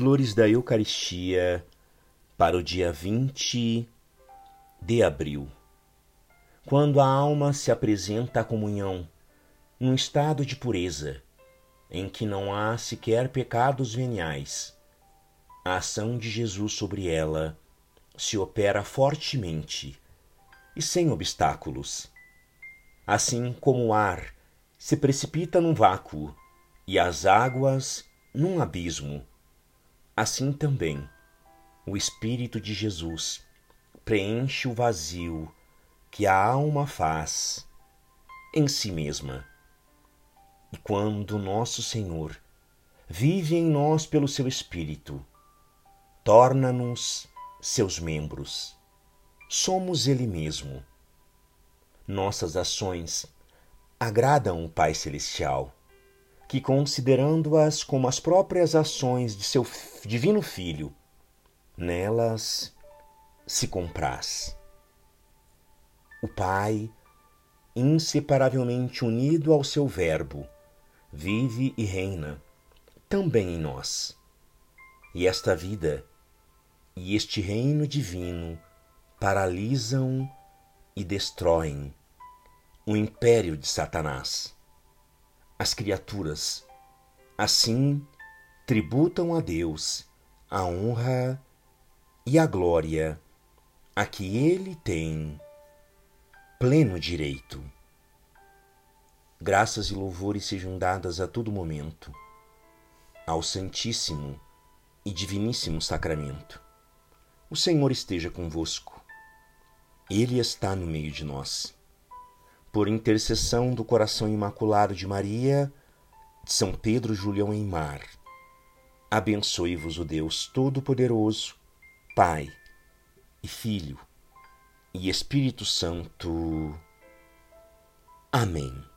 Flores da Eucaristia para o dia 20 de abril. Quando a alma se apresenta à comunhão, num estado de pureza, em que não há sequer pecados veniais, a ação de Jesus sobre ela se opera fortemente e sem obstáculos. Assim como o ar se precipita num vácuo e as águas num abismo, assim também o Espírito de Jesus preenche o vazio que a alma faz em si mesma. E quando nosso Senhor vive em nós pelo seu Espírito, torna-nos seus membros. Somos Ele mesmo. Nossas ações agradam o Pai Celestial, que, considerando-as como as próprias ações de seu Divino Filho, nelas se compraz. O Pai, inseparavelmente unido ao seu Verbo, vive e reina também em nós. E esta vida e este reino divino paralisam e destroem o império de Satanás. As criaturas, assim, tributam a Deus a honra e a glória a que ele tem pleno direito. Graças e louvores sejam dadas a todo momento ao Santíssimo e Diviníssimo Sacramento. O Senhor esteja convosco. Ele está no meio de nós. Por intercessão do coração imaculado de Maria, de São Pedro Julião em Mar, abençoe-vos o Deus Todo-Poderoso, Pai e Filho e Espírito Santo. Amém.